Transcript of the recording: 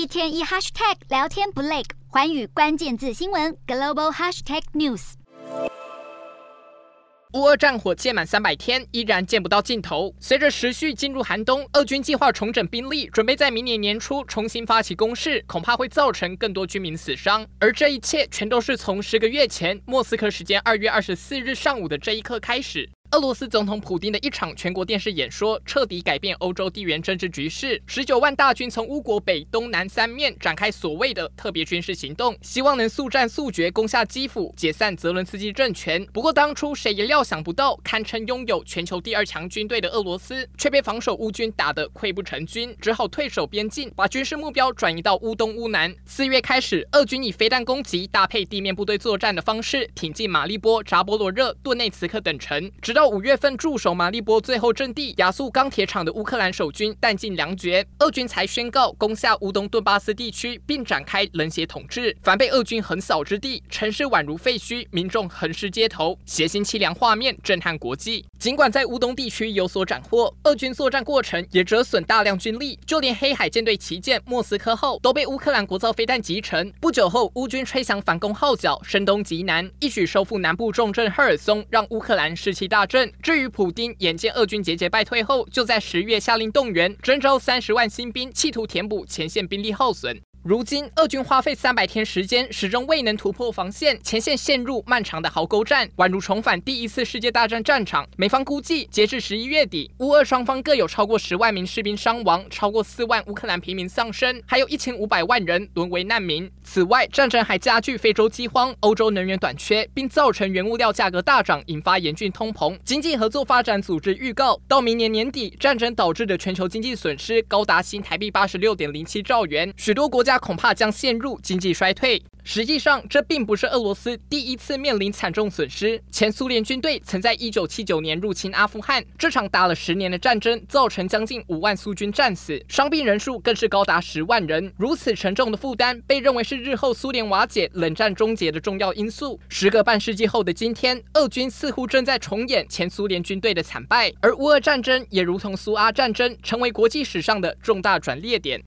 一天一 hashtag 聊天不累，环宇关键字新闻 global hashtag news。乌俄战火届满三百天，依然见不到尽头。随着时序进入寒冬，俄军计划重整兵力，准备在明年年初重新发起攻势，恐怕会造成更多居民死伤。而这一切，全都是从十个月前莫斯科时间二月二十四日上午的这一刻开始。俄罗斯总统普丁的一场全国电视演说，彻底改变欧洲地缘政治局势。十九万大军从乌国北、东南三面展开所谓的特别军事行动，希望能速战速决攻下基辅，解散泽伦斯基政权。不过，当初谁也料想不到，堪称拥有全球第二强军队的俄罗斯，却被防守乌军打得溃不成军，只好退守边境，把军事目标转移到乌东、乌南。四月开始，俄军以飞弹攻击搭配地面部队作战的方式，挺进马利波、扎波罗热、顿内茨克等城，直到。到五月份驻守马利波最后阵地亚速钢铁厂的乌克兰守军弹尽粮绝，俄军才宣告攻下乌东顿巴斯地区，并展开冷血统治。凡被俄军横扫之地，城市宛如废墟，民众横尸街头，血腥凄凉画面震撼国际。尽管在乌东地区有所斩获，俄军作战过程也折损大量军力，就连黑海舰队旗舰莫斯科号都被乌克兰国造飞弹击沉。不久后，乌军吹响反攻号角，声东击南，一举收复南部重镇赫尔松，让乌克兰士气大至于普丁，眼见俄军节节败退后，就在十月下令动员，征召三十万新兵，企图填补前线兵力耗损。如今，俄军花费三百天时间，始终未能突破防线，前线陷入漫长的壕沟战，宛如重返第一次世界大战战场。美方估计，截至十一月底，乌俄双方各有超过十万名士兵伤亡，超过四万乌克兰平民丧生，还有一千五百万人沦为难民。此外，战争还加剧非洲饥荒、欧洲能源短缺，并造成原物料价格大涨，引发严峻通膨。经济合作发展组织预告，到明年年底，战争导致的全球经济损失高达新台币八十六点零七兆元，许多国家家。恐怕将陷入经济衰退。实际上，这并不是俄罗斯第一次面临惨重损失。前苏联军队曾在1979年入侵阿富汗，这场打了十年的战争，造成将近五万苏军战死，伤病人数更是高达十万人。如此沉重的负担，被认为是日后苏联瓦解、冷战终结的重要因素。时隔半世纪后的今天，俄军似乎正在重演前苏联军队的惨败，而乌俄战争也如同苏阿战争，成为国际史上的重大转捩点。